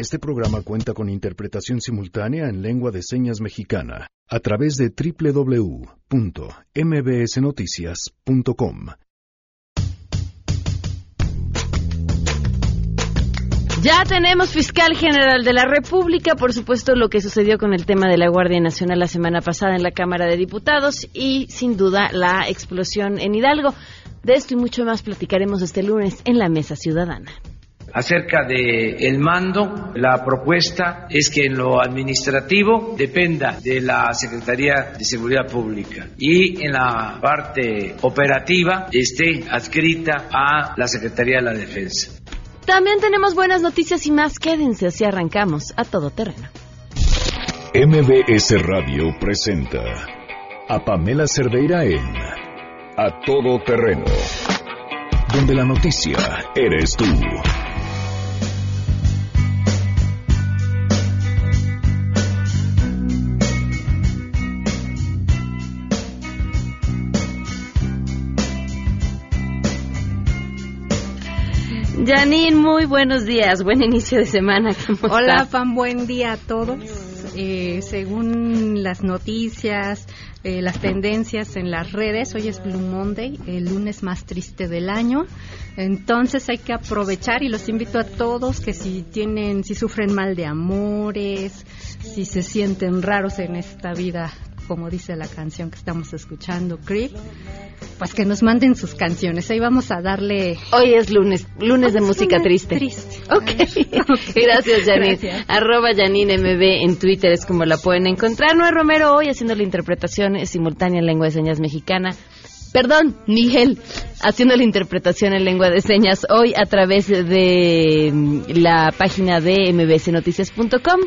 Este programa cuenta con interpretación simultánea en lengua de señas mexicana a través de www.mbsnoticias.com. Ya tenemos fiscal general de la República, por supuesto lo que sucedió con el tema de la Guardia Nacional la semana pasada en la Cámara de Diputados y sin duda la explosión en Hidalgo. De esto y mucho más platicaremos este lunes en la Mesa Ciudadana. Acerca del el mando, la propuesta es que en lo administrativo dependa de la Secretaría de Seguridad Pública y en la parte operativa esté adscrita a la Secretaría de la Defensa. También tenemos buenas noticias y más. Quédense así arrancamos a todo terreno. MBS Radio presenta a Pamela Cerdeira en A Todo Terreno, donde la noticia eres tú. Janine, muy buenos días, buen inicio de semana. Hola, Pam, buen día a todos. Eh, según las noticias, eh, las tendencias en las redes, hoy es Blue Monday, el lunes más triste del año. Entonces hay que aprovechar y los invito a todos que si tienen, si sufren mal de amores, si se sienten raros en esta vida como dice la canción que estamos escuchando, Creep, pues que nos manden sus canciones. Ahí vamos a darle. Hoy es lunes, lunes de música triste. Triste. Okay. Gracias, Janine. Arroba Janine MB en Twitter es como la pueden encontrar. Noé Romero hoy haciendo la interpretación simultánea en lengua de señas mexicana. Perdón, Miguel, haciendo la interpretación en lengua de señas hoy a través de mm, la página de mbcnoticias.com.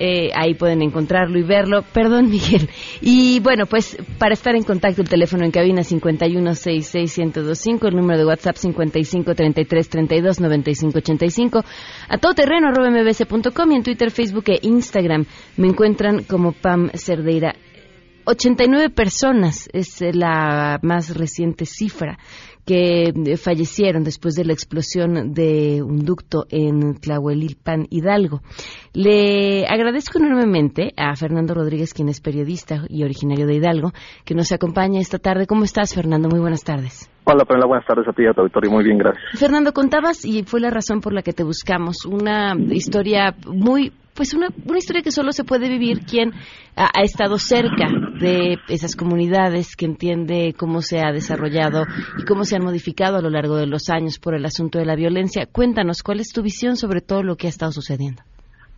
Eh, ahí pueden encontrarlo y verlo. Perdón, Miguel. Y bueno, pues para estar en contacto, el teléfono en cabina 5166125, el número de WhatsApp 5533329585, a todoterreno arroba mbc.com y en Twitter, Facebook e Instagram me encuentran como Pam Cerdeira 89 personas es la más reciente cifra que eh, fallecieron después de la explosión de un ducto en Tlahuelilpan, Hidalgo. Le agradezco enormemente a Fernando Rodríguez, quien es periodista y originario de Hidalgo, que nos acompaña esta tarde. ¿Cómo estás, Fernando? Muy buenas tardes. Hola, Pamela, buenas tardes a ti y a tu auditorio. Muy bien, gracias. Fernando, contabas, y fue la razón por la que te buscamos, una historia muy pues una, una historia que solo se puede vivir quien ha, ha, estado cerca de esas comunidades, que entiende cómo se ha desarrollado y cómo se han modificado a lo largo de los años por el asunto de la violencia. Cuéntanos, ¿cuál es tu visión sobre todo lo que ha estado sucediendo?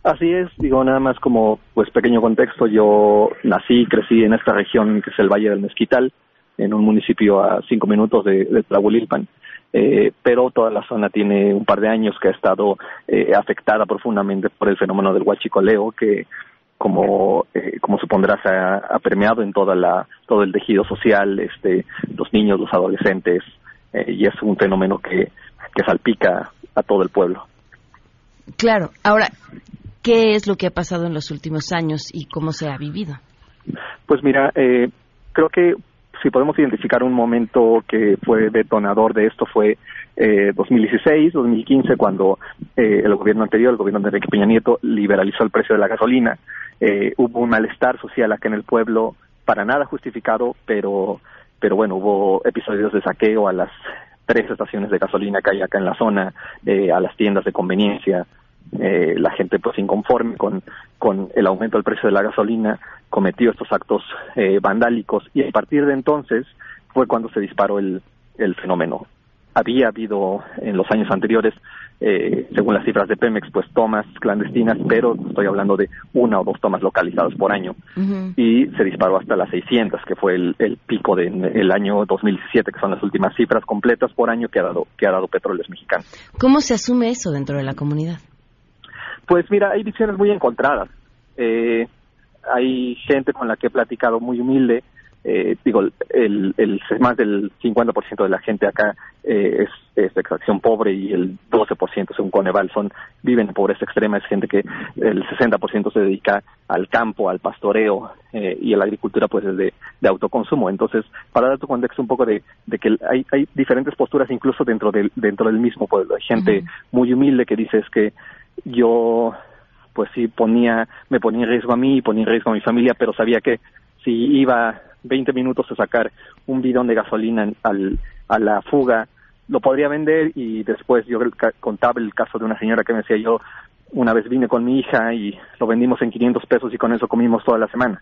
Así es, digo nada más como pues pequeño contexto, yo nací y crecí en esta región que es el Valle del Mezquital, en un municipio a cinco minutos de, de eh, pero toda la zona tiene un par de años que ha estado eh, afectada profundamente por el fenómeno del huachicoleo que como eh, como supondrás ha, ha, permeado en toda la todo el tejido social este los niños los adolescentes eh, y es un fenómeno que que salpica a todo el pueblo. Claro ahora qué es lo que ha pasado en los últimos años y cómo se ha vivido pues mira eh, creo que si podemos identificar un momento que fue detonador de esto fue eh, 2016, 2015, cuando eh, el gobierno anterior, el gobierno de Enrique Peña Nieto, liberalizó el precio de la gasolina. Eh, hubo un malestar social acá en el pueblo, para nada justificado, pero, pero bueno, hubo episodios de saqueo a las tres estaciones de gasolina que hay acá en la zona, eh, a las tiendas de conveniencia, eh, la gente pues inconforme con, con el aumento del precio de la gasolina cometió estos actos eh, vandálicos y a partir de entonces fue cuando se disparó el, el fenómeno. Había habido en los años anteriores, eh, según las cifras de Pemex, pues tomas clandestinas, pero estoy hablando de una o dos tomas localizadas por año. Uh -huh. Y se disparó hasta las 600, que fue el, el pico del de, año 2017, que son las últimas cifras completas por año que ha dado, que ha dado Petróleos Mexicanos. ¿Cómo se asume eso dentro de la comunidad? Pues mira, hay visiones muy encontradas. Eh, hay gente con la que he platicado muy humilde. Eh, digo, el, el, más del 50% de la gente acá eh, es, es, de extracción pobre y el 12% según Coneval son viven en pobreza extrema. Es gente que el 60% se dedica al campo, al pastoreo eh, y a la agricultura pues es de, de, autoconsumo. Entonces, para dar tu contexto un poco de, de que hay, hay, diferentes posturas incluso dentro del, dentro del mismo pueblo. Hay gente uh -huh. muy humilde que dice es que yo pues sí ponía, me ponía en riesgo a mí y ponía en riesgo a mi familia, pero sabía que si iba 20 minutos a sacar un bidón de gasolina al, a la fuga, lo podría vender y después yo contaba el caso de una señora que me decía yo, una vez vine con mi hija y lo vendimos en 500 pesos y con eso comimos toda la semana.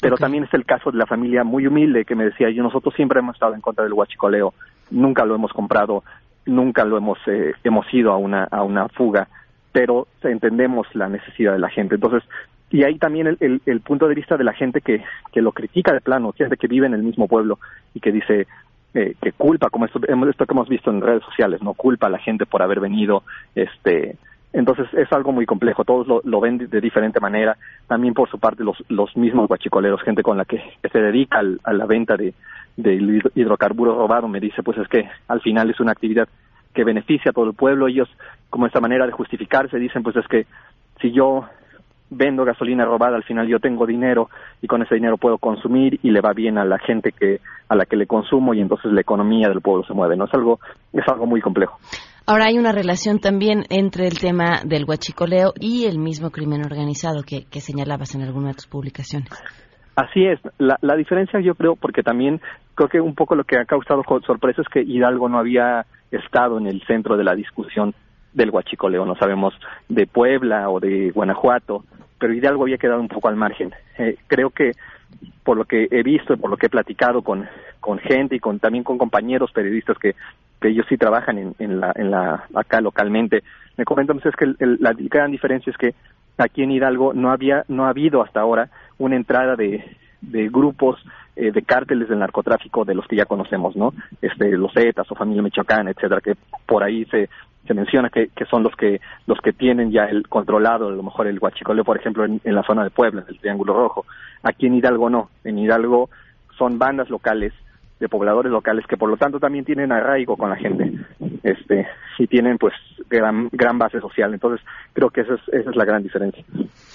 Pero también es el caso de la familia muy humilde que me decía yo, nosotros siempre hemos estado en contra del huachicoleo, nunca lo hemos comprado, nunca lo hemos, eh, hemos ido a una, a una fuga, pero entendemos la necesidad de la gente. Entonces, y ahí también el, el, punto de vista de la gente que, que lo critica de plano, gente que vive en el mismo pueblo y que dice, eh, que culpa, como esto, esto que hemos visto en redes sociales, no culpa a la gente por haber venido, este, entonces es algo muy complejo, todos lo, ven de, diferente manera, también por su parte los, los mismos guachicoleros, gente con la que, se dedica a la venta de, de hidrocarburos robados, me dice pues es que al final es una actividad que beneficia a todo el pueblo, ellos como esta manera de justificarse dicen pues es que si yo vendo gasolina robada, al final yo tengo dinero y con ese dinero puedo consumir y le va bien a la gente que a la que le consumo y entonces la economía del pueblo se mueve, no es algo es algo muy complejo. Ahora hay una relación también entre el tema del huachicoleo y el mismo crimen organizado que, que señalabas en alguna de tus publicaciones. Así es, la, la diferencia yo creo, porque también creo que un poco lo que ha causado sorpresa es que Hidalgo no había estado en el centro de la discusión del huachicoleo, no sabemos de Puebla o de Guanajuato, pero Hidalgo había quedado un poco al margen. Eh, creo que por lo que he visto y por lo que he platicado con, con gente y con también con compañeros periodistas que, que ellos sí trabajan en, en, la, en la acá localmente, me comentan pues, es que la gran diferencia es que aquí en Hidalgo no había no ha habido hasta ahora una entrada de, de grupos eh, de cárteles del narcotráfico de los que ya conocemos, ¿no? Este, los Zetas o Familia Michoacán, etcétera, que por ahí se se menciona que, que, son los que los que tienen ya el controlado, a lo mejor el huachicoleo, por ejemplo, en, la zona de Puebla, en el Triángulo Rojo. Aquí en Hidalgo no. En Hidalgo son bandas locales de pobladores locales que por lo tanto también tienen arraigo con la gente este y tienen pues gran, gran base social entonces creo que esa es, esa es la gran diferencia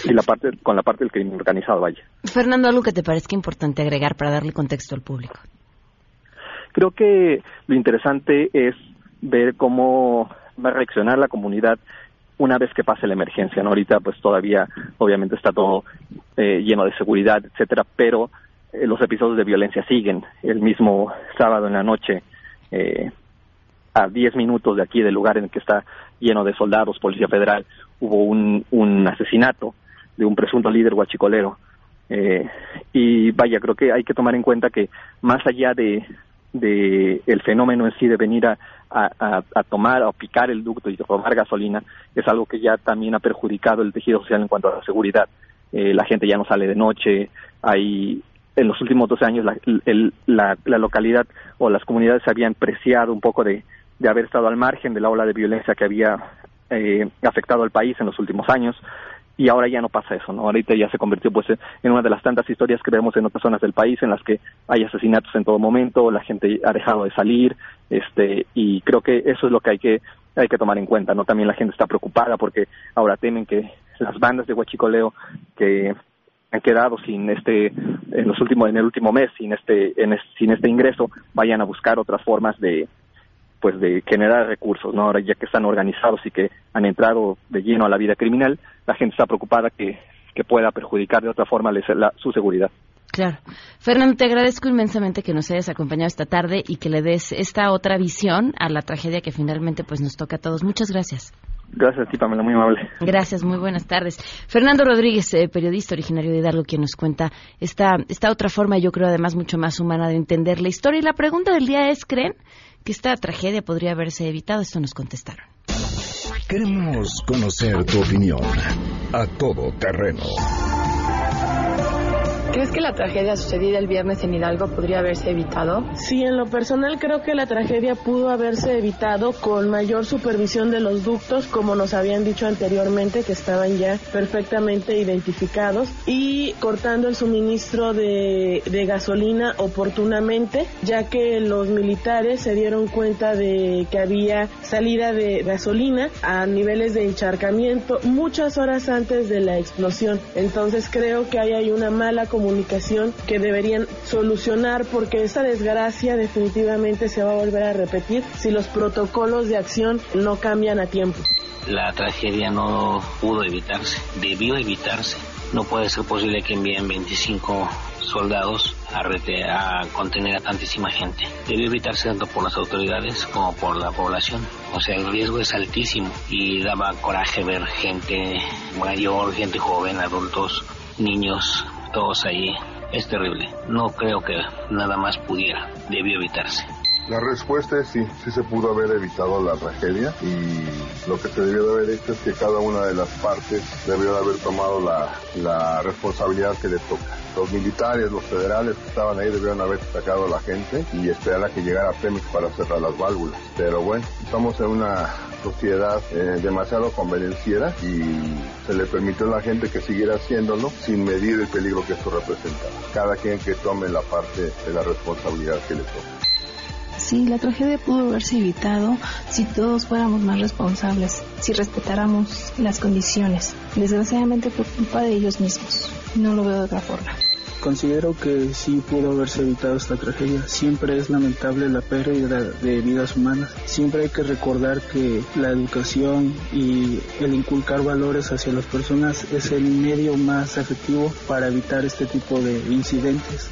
y la parte con la parte del crimen organizado vaya Fernando algo que te parezca importante agregar para darle contexto al público creo que lo interesante es ver cómo va a reaccionar la comunidad una vez que pase la emergencia. ¿no? Ahorita pues todavía obviamente está todo eh, lleno de seguridad, etcétera, pero eh, los episodios de violencia siguen. El mismo sábado en la noche, eh, a 10 minutos de aquí del lugar en el que está lleno de soldados, Policía Federal, hubo un, un asesinato de un presunto líder guachicolero. Eh, y vaya, creo que hay que tomar en cuenta que más allá de, de el fenómeno en sí de venir a, a, tomar o picar el ducto y robar gasolina es algo que ya también ha perjudicado el tejido social en cuanto a la seguridad. Eh, la gente ya no sale de noche, hay en los últimos 12 años la, la, la, localidad o las comunidades se habían preciado un poco de, de haber estado al margen de la ola de violencia que había eh, afectado al país en los últimos años y ahora ya no pasa eso, ¿no? Ahorita ya se convirtió pues en una de las tantas historias que vemos en otras zonas del país en las que hay asesinatos en todo momento, la gente ha dejado de salir, este y creo que eso es lo que hay que hay que tomar en cuenta, ¿no? También la gente está preocupada porque ahora temen que las bandas de huachicoleo que han quedado sin este en los últimos en el último mes sin este en, sin este ingreso vayan a buscar otras formas de pues de generar recursos, ¿no? Ahora ya que están organizados y que han entrado de lleno a la vida criminal, la gente está preocupada que, que pueda perjudicar de otra forma la, su seguridad. Claro. Fernando, te agradezco inmensamente que nos hayas acompañado esta tarde y que le des esta otra visión a la tragedia que finalmente pues nos toca a todos. Muchas gracias. Gracias a ti, Pamela, muy amable. Gracias, muy buenas tardes. Fernando Rodríguez, eh, periodista originario de Hidalgo, quien nos cuenta esta, esta otra forma, yo creo además mucho más humana de entender la historia. Y la pregunta del día es, ¿creen que esta tragedia podría haberse evitado. Esto nos contestaron. Queremos conocer tu opinión a todo terreno ¿Crees que la tragedia sucedida el viernes en Hidalgo podría haberse evitado? Sí, en lo personal creo que la tragedia pudo haberse evitado con mayor supervisión de los ductos, como nos habían dicho anteriormente, que estaban ya perfectamente identificados, y cortando el suministro de, de gasolina oportunamente, ya que los militares se dieron cuenta de que había salida de gasolina a niveles de encharcamiento muchas horas antes de la explosión. Entonces creo que ahí hay una mala comunicación comunicación que deberían solucionar porque esta desgracia definitivamente se va a volver a repetir si los protocolos de acción no cambian a tiempo. La tragedia no pudo evitarse, debió evitarse. No puede ser posible que envíen 25 soldados a, contener a tantísima gente. Debe evitarse tanto por las autoridades como por la población. O sea, el riesgo es altísimo y daba coraje ver gente mayor, gente joven, adultos, niños, todos ahí. Es terrible. No creo que nada más pudiera. Debió evitarse. La respuesta es sí, sí se pudo haber evitado la tragedia y lo que se debió de haber hecho es que cada una de las partes debió de haber tomado la, la responsabilidad que le toca. Los militares, los federales que estaban ahí debieron haber sacado a la gente y esperar a que llegara Pemex para cerrar las válvulas. Pero bueno, estamos en una sociedad eh, demasiado convenenciera y se le permitió a la gente que siguiera haciéndolo sin medir el peligro que esto representaba. Cada quien que tome la parte de la responsabilidad que le toca. Sí, la tragedia pudo haberse evitado si todos fuéramos más responsables, si respetáramos las condiciones. Desgraciadamente por culpa de ellos mismos. No lo veo de otra forma. Considero que sí pudo haberse evitado esta tragedia. Siempre es lamentable la pérdida de vidas humanas. Siempre hay que recordar que la educación y el inculcar valores hacia las personas es el medio más efectivo para evitar este tipo de incidentes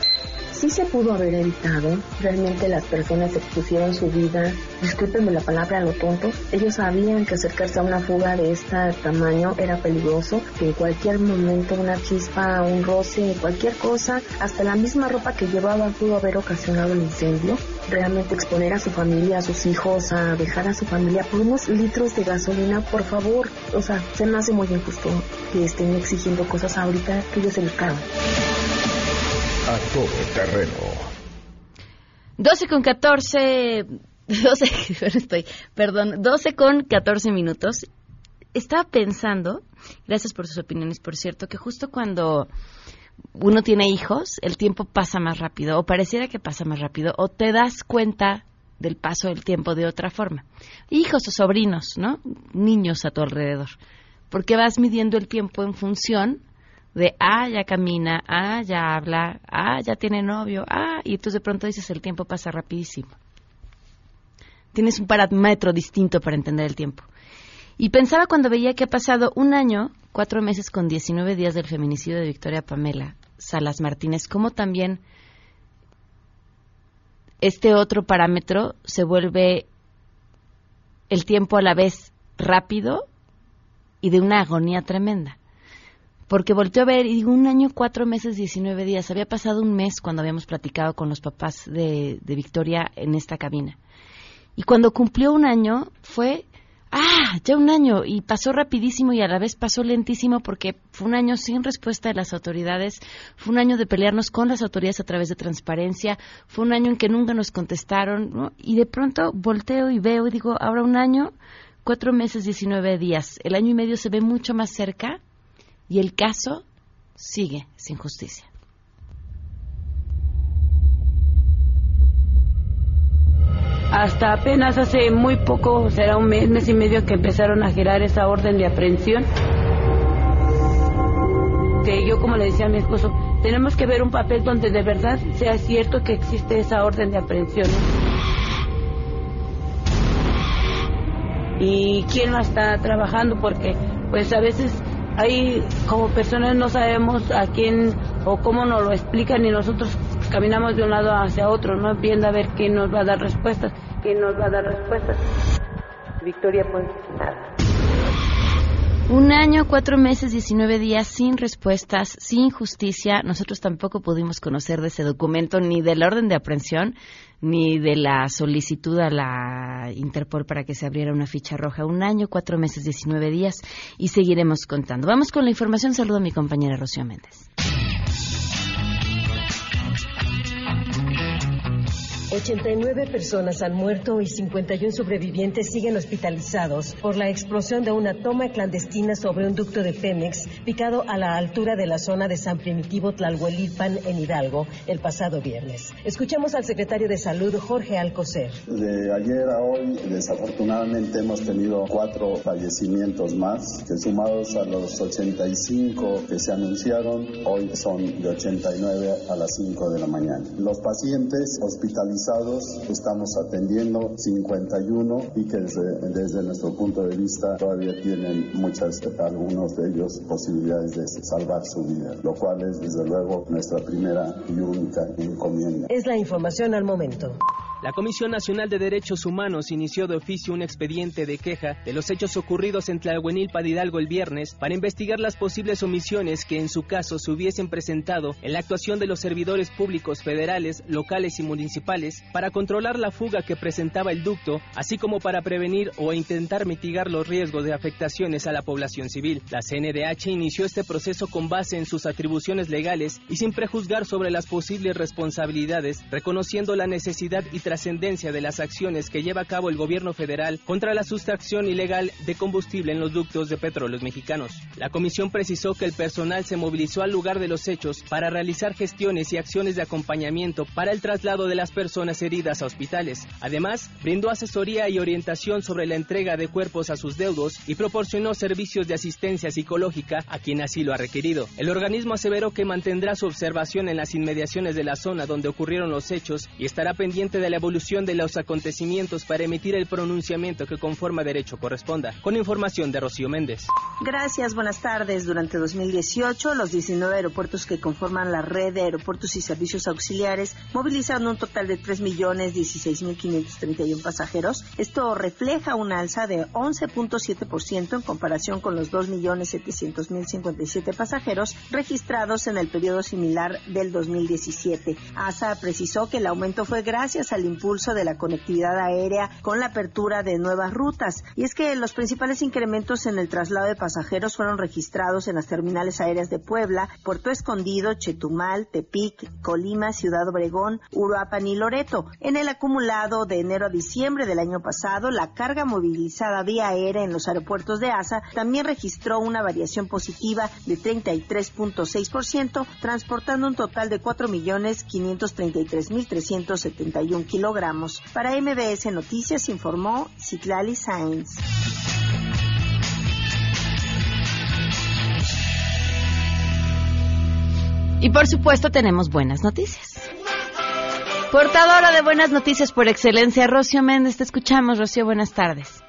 sí se pudo haber evitado. Realmente las personas expusieron su vida, discúlpenme la palabra, a lo tonto. Ellos sabían que acercarse a una fuga de este tamaño era peligroso, que en cualquier momento una chispa, un roce, cualquier cosa, hasta la misma ropa que llevaban pudo haber ocasionado el incendio. Realmente exponer a su familia, a sus hijos, a dejar a su familia por unos litros de gasolina, por favor. O sea, se me hace muy injusto que estén exigiendo cosas ahorita que ellos se les a todo terreno. 12 con 14, 12, estoy, perdón, 12 con 14 minutos. Estaba pensando, gracias por sus opiniones, por cierto, que justo cuando uno tiene hijos, el tiempo pasa más rápido, o pareciera que pasa más rápido, o te das cuenta del paso del tiempo de otra forma. Hijos o sobrinos, ¿no? Niños a tu alrededor. Porque vas midiendo el tiempo en función de, ah, ya camina, ah, ya habla, ah, ya tiene novio, ah, y entonces de pronto dices, el tiempo pasa rapidísimo. Tienes un parámetro distinto para entender el tiempo. Y pensaba cuando veía que ha pasado un año, cuatro meses con 19 días del feminicidio de Victoria Pamela Salas Martínez, cómo también este otro parámetro se vuelve el tiempo a la vez rápido y de una agonía tremenda porque volteó a ver y digo, un año, cuatro meses, diecinueve días. Había pasado un mes cuando habíamos platicado con los papás de, de Victoria en esta cabina. Y cuando cumplió un año fue, ah, ya un año, y pasó rapidísimo y a la vez pasó lentísimo porque fue un año sin respuesta de las autoridades, fue un año de pelearnos con las autoridades a través de transparencia, fue un año en que nunca nos contestaron, ¿no? y de pronto volteo y veo y digo, ahora un año, cuatro meses, diecinueve días, el año y medio se ve mucho más cerca y el caso sigue sin justicia. Hasta apenas hace muy poco, será un mes, mes y medio que empezaron a girar esa orden de aprehensión. Que yo, como le decía a mi esposo, tenemos que ver un papel donde de verdad sea cierto que existe esa orden de aprehensión. Y quién la está trabajando, porque pues a veces ahí como personas no sabemos a quién o cómo nos lo explican y nosotros caminamos de un lado hacia otro, ¿no? Viendo a ver quién nos va a dar respuestas, quién nos va a dar respuestas. Victoria nada. Un año, cuatro meses, diecinueve días sin respuestas, sin justicia. Nosotros tampoco pudimos conocer de ese documento ni del orden de aprehensión ni de la solicitud a la Interpol para que se abriera una ficha roja. Un año, cuatro meses, 19 días y seguiremos contando. Vamos con la información. Saludo a mi compañera Rocío Méndez. 89 personas han muerto y 51 sobrevivientes siguen hospitalizados por la explosión de una toma clandestina sobre un ducto de Pemex picado a la altura de la zona de San Primitivo Tlalhuelilpan en Hidalgo el pasado viernes. Escuchemos al secretario de Salud Jorge Alcocer. De ayer a hoy desafortunadamente hemos tenido cuatro fallecimientos más que sumados a los 85 que se anunciaron hoy son de 89 a las 5 de la mañana. Los pacientes hospitalizados estamos atendiendo 51 y que desde, desde, nuestro punto de vista todavía tienen muchas, algunos de ellos posibilidades de salvar su vida, lo cual es desde luego nuestra primera y única encomienda. Es la información al momento. La Comisión Nacional de Derechos Humanos inició de oficio un expediente de queja de los hechos ocurridos en Tlahuenilpa de Hidalgo el viernes para investigar las posibles omisiones que en su caso se hubiesen presentado en la actuación de los servidores públicos federales, locales y municipales para controlar la fuga que presentaba el ducto, así como para prevenir o intentar mitigar los riesgos de afectaciones a la población civil. La CNDH inició este proceso con base en sus atribuciones legales y sin prejuzgar sobre las posibles responsabilidades, reconociendo la necesidad y trascendencia de las acciones que lleva a cabo el gobierno federal contra la sustracción ilegal de combustible en los ductos de petróleos mexicanos. La comisión precisó que el personal se movilizó al lugar de los hechos para realizar gestiones y acciones de acompañamiento para el traslado de las personas heridas a hospitales. Además, brindó asesoría y orientación sobre la entrega de cuerpos a sus deudos y proporcionó servicios de asistencia psicológica a quien así lo ha requerido. El organismo aseveró que mantendrá su observación en las inmediaciones de la zona donde ocurrieron los hechos y estará pendiente de la evolución de los acontecimientos para emitir el pronunciamiento que conforme a derecho corresponda. Con información de Rocío Méndez. Gracias, buenas tardes. Durante 2018, los 19 aeropuertos que conforman la red de aeropuertos y servicios auxiliares movilizaron un total de 3.016.531 pasajeros. Esto refleja una alza de 11.7% en comparación con los 2.700.057 pasajeros registrados en el periodo similar del 2017. ASA precisó que el aumento fue gracias al impulso de la conectividad aérea con la apertura de nuevas rutas. Y es que los principales incrementos en el traslado de pasajeros fueron registrados en las terminales aéreas de Puebla, Puerto Escondido, Chetumal, Tepic, Colima, Ciudad Obregón, Uruapan y Loreto. En el acumulado de enero a diciembre del año pasado, la carga movilizada vía aérea en los aeropuertos de ASA también registró una variación positiva de 33.6%, transportando un total de 4.533.371 kilómetros kilogramos. Para MBS Noticias informó Citlali Sainz. Y por supuesto tenemos buenas noticias. Portadora de buenas noticias por excelencia, Rocío Méndez. Te escuchamos, Rocío. Buenas tardes.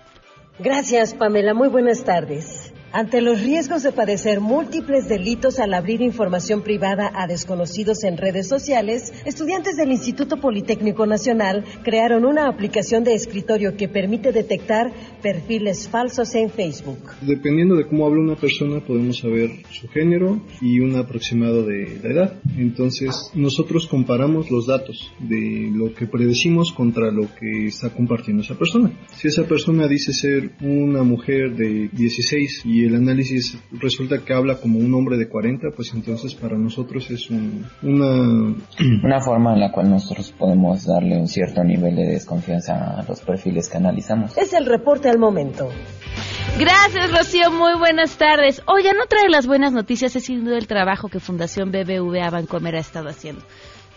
Gracias, Pamela. Muy buenas tardes. Ante los riesgos de padecer múltiples delitos al abrir información privada a desconocidos en redes sociales, estudiantes del Instituto Politécnico Nacional crearon una aplicación de escritorio que permite detectar perfiles falsos en Facebook. Dependiendo de cómo habla una persona, podemos saber su género y un aproximado de la edad. Entonces, nosotros comparamos los datos de lo que predecimos contra lo que está compartiendo esa persona. Si esa persona dice ser una mujer de 16 y el análisis resulta que habla como un hombre de 40, pues entonces para nosotros es una... Una forma en la cual nosotros podemos darle un cierto nivel de desconfianza a los perfiles que analizamos. Es el reporte al momento. Gracias, Rocío. Muy buenas tardes. Oye, no trae las buenas noticias, es sin duda el trabajo que Fundación BBVA Bancomer ha estado haciendo.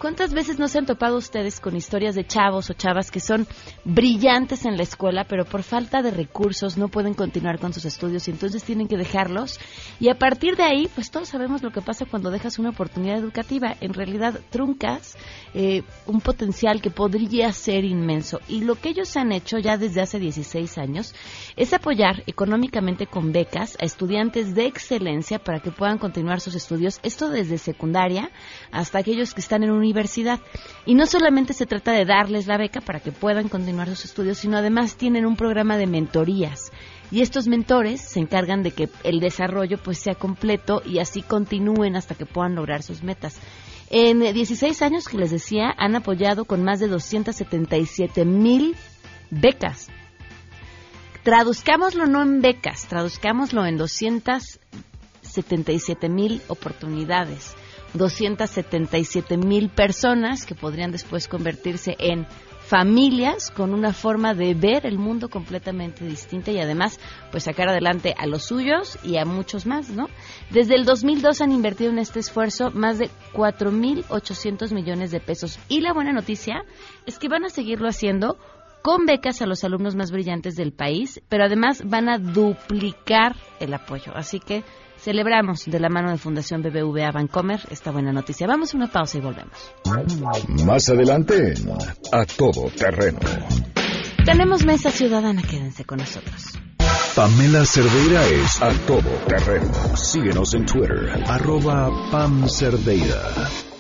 ¿Cuántas veces no se han topado ustedes con historias de chavos o chavas que son brillantes en la escuela, pero por falta de recursos no pueden continuar con sus estudios y entonces tienen que dejarlos? Y a partir de ahí, pues todos sabemos lo que pasa cuando dejas una oportunidad educativa. En realidad, truncas eh, un potencial que podría ser inmenso. Y lo que ellos han hecho ya desde hace 16 años es apoyar económicamente con becas a estudiantes de excelencia para que puedan continuar sus estudios. Esto desde secundaria hasta aquellos que están en un universidad. Y no solamente se trata de darles la beca para que puedan continuar sus estudios, sino además tienen un programa de mentorías. Y estos mentores se encargan de que el desarrollo pues sea completo y así continúen hasta que puedan lograr sus metas. En 16 años que les decía, han apoyado con más de 277 mil becas. Traduzcámoslo no en becas, traduzcámoslo en 277 mil oportunidades 277 mil personas que podrían después convertirse en familias con una forma de ver el mundo completamente distinta y además pues sacar adelante a los suyos y a muchos más, ¿no? Desde el 2002 han invertido en este esfuerzo más de 4.800 millones de pesos y la buena noticia es que van a seguirlo haciendo con becas a los alumnos más brillantes del país, pero además van a duplicar el apoyo. Así que celebramos de la mano de Fundación BBVA Bancomer esta buena noticia. Vamos a una pausa y volvemos. Más adelante A Todo Terreno. Tenemos Mesa Ciudadana, quédense con nosotros. Pamela Cerdeira es A Todo Terreno. Síguenos en Twitter, arroba Pam Cerdeira.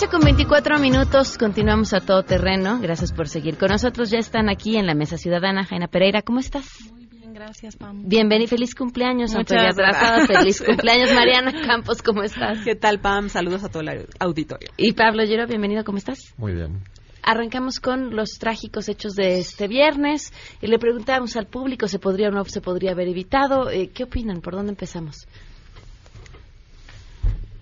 12 con 24 minutos, continuamos a todo terreno. Gracias por seguir con nosotros. Ya están aquí en la Mesa Ciudadana. Jaina Pereira, ¿cómo estás? Muy bien, gracias, Pam. Bienvenido, feliz cumpleaños, Muchas atrasada. Feliz cumpleaños, Mariana Campos, ¿cómo estás? ¿Qué tal, Pam? Saludos a todo el auditorio. Y Pablo Llero, bienvenido, ¿cómo estás? Muy bien. Arrancamos con los trágicos hechos de este viernes y le preguntamos al público, ¿se podría o no se podría haber evitado? Eh, ¿Qué opinan? ¿Por dónde empezamos?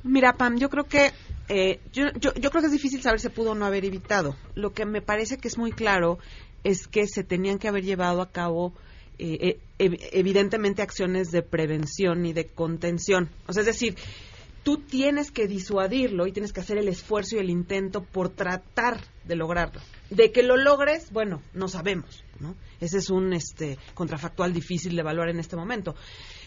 Mira, Pam, yo creo que eh, yo, yo, yo, creo que es difícil saber si pudo o no haber evitado. Lo que me parece que es muy claro es que se tenían que haber llevado a cabo eh, eh evidentemente acciones de prevención y de contención. O sea, es decir, tú tienes que disuadirlo y tienes que hacer el esfuerzo y el intento por tratar de lograrlo. De que lo logres, bueno, no sabemos, ¿no? Ese es un este contrafactual difícil de evaluar en este momento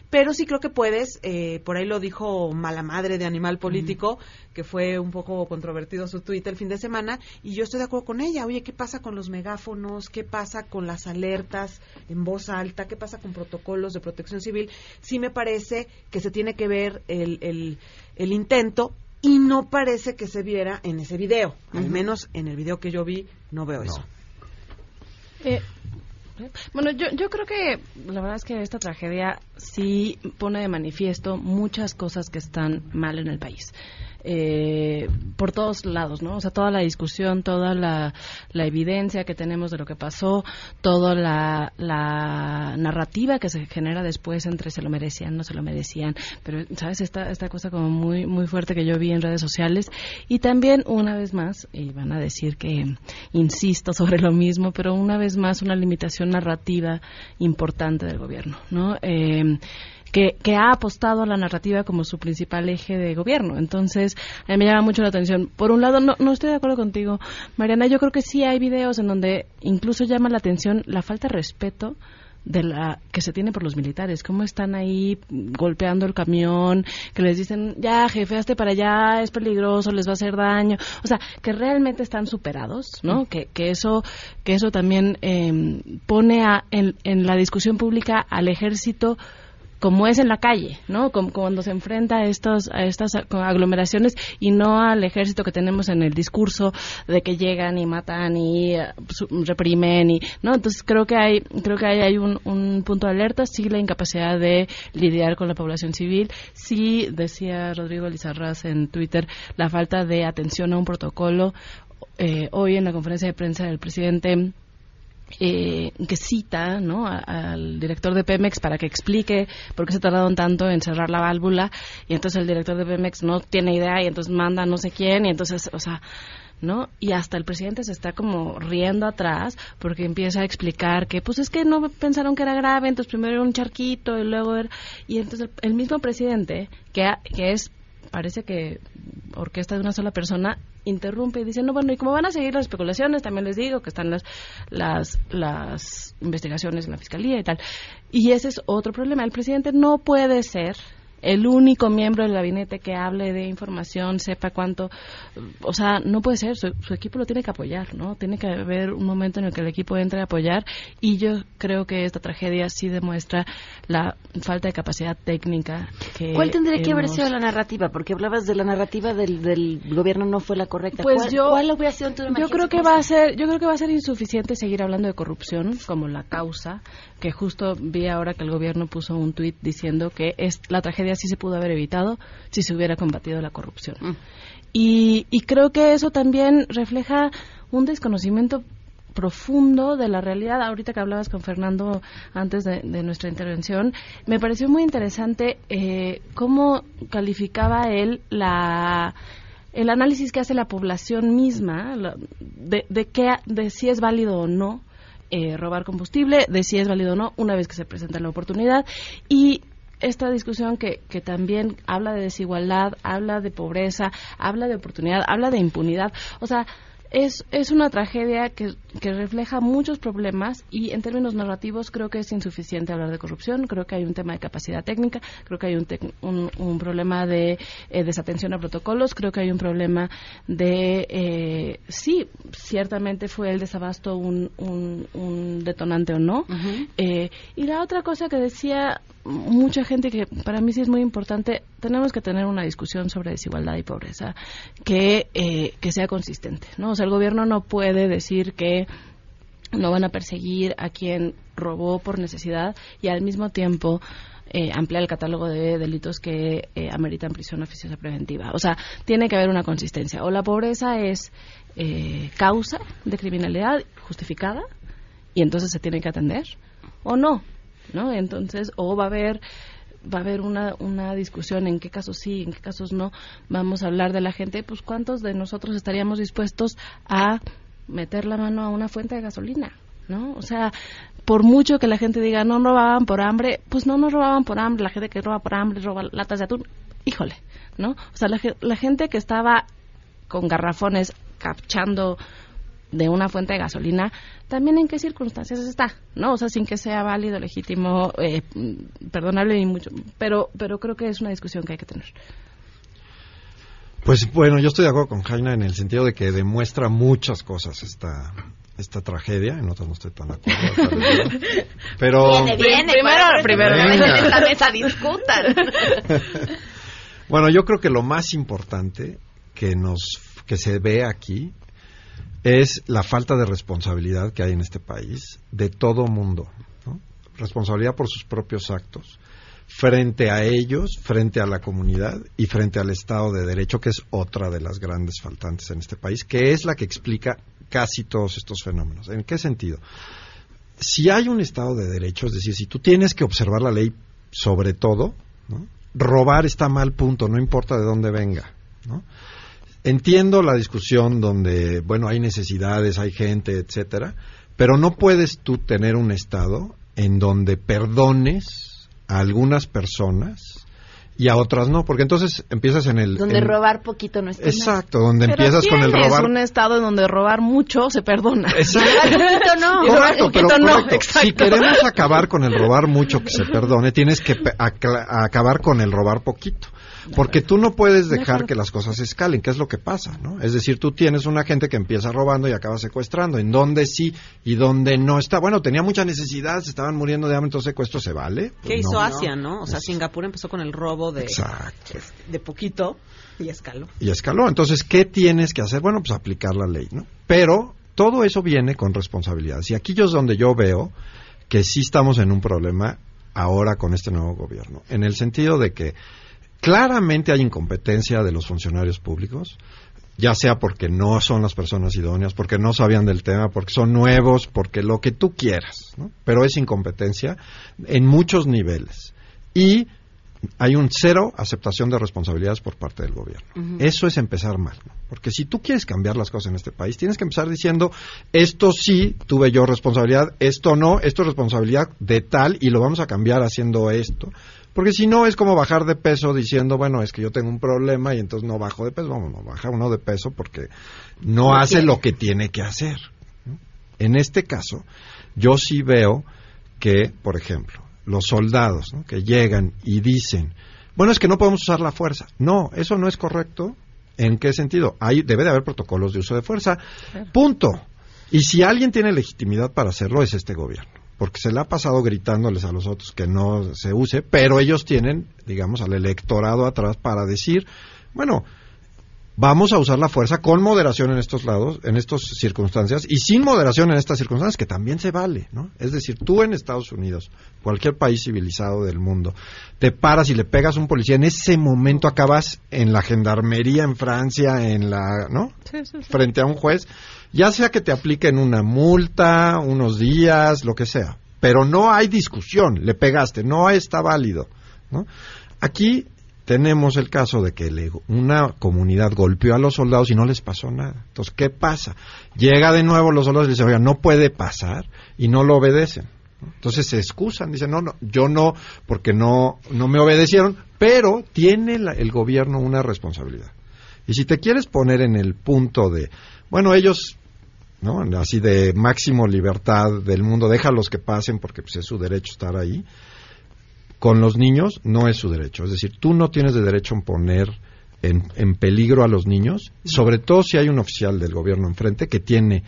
pero sí creo que puedes, eh, por ahí lo dijo Mala Madre de Animal Político, que fue un poco controvertido su tuit el fin de semana, y yo estoy de acuerdo con ella. Oye, ¿qué pasa con los megáfonos? ¿Qué pasa con las alertas en voz alta? ¿Qué pasa con protocolos de protección civil? Sí me parece que se tiene que ver el, el, el intento, y no parece que se viera en ese video. Al menos en el video que yo vi, no veo eso. Eh, bueno, yo, yo creo que la verdad es que esta tragedia sí pone de manifiesto muchas cosas que están mal en el país eh, por todos lados, ¿no? O sea, toda la discusión, toda la, evidencia que tenemos de lo que pasó, toda la, narrativa que se genera después entre se lo merecían, no se lo merecían, pero, ¿sabes? Esta, esta cosa como muy, muy fuerte que yo vi en redes sociales y también, una vez más, y van a decir que insisto sobre lo mismo, pero una vez más una limitación narrativa importante del gobierno, ¿no? Eh, que, ha apostado a la narrativa como su principal eje de gobierno. Entonces, a mí me llama mucho la atención. Por un lado, no, no estoy de acuerdo contigo, Mariana. Yo creo que sí hay videos en donde incluso llama la atención la falta de respeto de la que se tiene por los militares, cómo están ahí golpeando el camión, que les dicen, ya jefe, hazte para allá, es peligroso, les va a hacer daño, o sea, que realmente están superados, ¿no? Que, que eso que eso también eh, pone a, en, en la discusión pública al ejército como es en la calle, ¿no? Como, cuando se enfrenta a, estos, a estas aglomeraciones y no al ejército que tenemos en el discurso de que llegan y matan y eh, reprimen y, ¿no? Entonces creo que hay, creo que hay, hay un, un, punto de alerta, sí la incapacidad de lidiar con la población civil, sí decía Rodrigo Lizarraz en Twitter la falta de atención a un protocolo. Eh, hoy en la conferencia de prensa del presidente eh, que cita ¿no? al director de Pemex para que explique por qué se tardaron tanto en cerrar la válvula y entonces el director de Pemex no tiene idea y entonces manda no sé quién y entonces, o sea, ¿no? Y hasta el presidente se está como riendo atrás porque empieza a explicar que pues es que no pensaron que era grave, entonces primero era un charquito y luego era... Y entonces el, mismo presidente, que, que es parece que orquesta de una sola persona interrumpe y dice, no, bueno, y como van a seguir las especulaciones, también les digo que están las, las, las investigaciones en la fiscalía y tal. Y ese es otro problema. El presidente no puede ser el único miembro del gabinete que hable de información, sepa cuánto, o sea, no puede ser, su, equipo lo tiene que apoyar, ¿no? Tiene que haber un momento en el que el equipo entre a apoyar y yo creo que esta tragedia sí demuestra la falta de capacidad técnica que ¿Cuál tendría que haber sido la narrativa? Porque hablabas de la narrativa del, gobierno no fue la correcta. Pues ¿Cuál, yo, ¿cuál hubiera sido Yo creo que va a ser, yo creo que va a ser insuficiente seguir hablando de corrupción como la causa, que justo vi ahora que el gobierno puso un tuit diciendo que es la tragedia sí se pudo haber evitado si se hubiera combatido la corrupción. Mm. Y, creo que eso también refleja un desconocimiento profundo de la realidad. Ahorita que hablabas con Fernando antes de, nuestra intervención, me pareció muy interesante eh, cómo calificaba él la el análisis que hace la población misma de, de, qué, de si es válido o no eh, robar combustible, de si es válido o no una vez que se presenta la oportunidad y esta discusión que, que también habla de desigualdad, habla de pobreza, habla de oportunidad, habla de impunidad. O sea, es, es una tragedia que, que, refleja muchos problemas y en términos narrativos creo que es insuficiente hablar de corrupción, creo que hay un tema de capacidad técnica, creo que hay un, un, problema de eh, desatención a protocolos, creo que hay un problema de, eh, sí, ciertamente fue el desabasto un, un detonante o no. eh, y la otra cosa que decía mucha gente que para mí sí es muy importante, tenemos que tener una discusión sobre desigualdad y pobreza que, eh, que sea consistente, ¿no? O sea, el gobierno no puede decir que no van a perseguir a quien robó por necesidad y al mismo tiempo eh, ampliar el catálogo de delitos que eh, ameritan prisión oficiosa preventiva. O sea, tiene que haber una consistencia. O la pobreza es eh, causa de criminalidad justificada y entonces se tiene que atender, o no. ¿No? Entonces, o va a haber va a haber una, una discusión en qué casos sí, en qué casos no. Vamos a hablar de la gente, pues cuántos de nosotros estaríamos dispuestos a meter la mano a una fuente de gasolina, ¿no? O sea, por mucho que la gente diga no robaban por hambre, pues no nos robaban por hambre. La gente que roba por hambre roba latas de atún. Híjole, ¿no? O sea, la, la gente que estaba con garrafones capchando de una fuente de gasolina, también en qué circunstancias está, ¿no? O sea, sin que sea válido, legítimo, eh, perdonable y mucho, pero, pero creo que es una discusión que hay que tener. Pues bueno, yo estoy de acuerdo con Jaina en el sentido de que demuestra muchas cosas esta esta tragedia, en otras no estoy tan de acuerdo. Pero viene, viene, primero, primero en esta mesa discutan. bueno, yo creo que lo más importante que nos que se ve aquí es la falta de responsabilidad que hay en este país de todo mundo. Responsabilidad por sus propios actos, frente a ellos, frente a la comunidad y frente al Estado de Derecho, que es otra de las grandes faltantes en este país, que es la que explica casi todos estos fenómenos. ¿En qué sentido? Si hay un Estado de Derecho, es decir, si tú tienes que observar la ley sobre todo, robar está mal, punto, no importa de dónde venga. ¿no? Entiendo la discusión donde, bueno, hay necesidades, hay gente, etcétera, pero no puedes tú tener un Estado en donde perdones a algunas personas y a otras no, porque entonces empiezas en el... Donde robar poquito no está Exacto, donde empiezas con el robar... es un estado en donde robar mucho se perdona. Exacto. no. Correcto, pero si queremos acabar con el robar mucho que se perdone, tienes que acabar con el robar poquito. Porque tú no puedes dejar que las cosas escalen, que es lo que pasa, ¿no? Es decir, tú tienes una gente que empieza robando y acaba secuestrando, en donde sí y donde no está. Bueno, tenía mucha necesidad, se estaban muriendo de hambre, entonces secuestro se vale. ¿Qué pues hizo Asia, no? O sea, Singapur empezó con el robo de, de poquito y escaló. Y escaló. Entonces, ¿qué tienes que hacer? Bueno, pues aplicar la ley, ¿no? Pero todo eso viene con responsabilidades. Y aquí es donde yo veo que sí estamos en un problema ahora con este nuevo gobierno, en el sentido de que Claramente hay incompetencia de los funcionarios públicos, ya sea porque no son las personas idóneas, porque no sabían del tema, porque son nuevos, porque lo que tú quieras, ¿no? pero es incompetencia en muchos niveles. Y hay un cero aceptación de responsabilidades por parte del gobierno. Eso es empezar mal, porque si tú quieres cambiar las cosas en este país, tienes que empezar diciendo, esto sí tuve yo responsabilidad, esto no, esto es responsabilidad de tal y lo vamos a cambiar haciendo esto. Porque si no es como bajar de peso diciendo, bueno, es que yo tengo un problema y entonces no bajo de peso. Vamos, no baja uno de peso porque no hace lo que tiene que hacer. En este caso, yo sí veo que, por ejemplo, los soldados que llegan y dicen, bueno, es que no podemos usar la fuerza. No, eso no es correcto. ¿En qué sentido? Hay, debe de haber protocolos de uso de fuerza. Punto. Y si alguien tiene legitimidad para hacerlo, es este gobierno. Porque se le ha pasado gritándoles a los otros que no se use, pero ellos tienen, digamos, al electorado atrás para decir, bueno, vamos a usar la fuerza con moderación en estos lados, en estas circunstancias, y sin moderación en estas circunstancias, que también se vale, ¿no? Es decir, tú en Estados Unidos, cualquier país civilizado del mundo, te paras y le pegas a un policía, en ese momento acabas en la gendarmería en Francia, en la, ¿no? Frente a un juez, ya sea que te apliquen una multa, unos días, lo que sea, pero no hay discusión, le pegaste, no está válido, ¿no? Aquí tenemos el caso de que una comunidad golpeó a los soldados y no les pasó nada. Entonces, ¿qué pasa? Llega de nuevo los soldados y dicen, oiga, no puede pasar y no lo obedecen. Entonces se excusan, dicen, no, no, yo no, porque no, no me obedecieron, pero tiene el gobierno una responsabilidad. Y si te quieres poner en el punto de, bueno, ellos, ¿no? Así de máximo libertad del mundo, déjalos que pasen porque pues, es su derecho estar ahí con los niños no es su derecho. Es decir, tú no tienes de derecho a poner en, peligro a los niños, sobre todo si hay un oficial del gobierno enfrente que tiene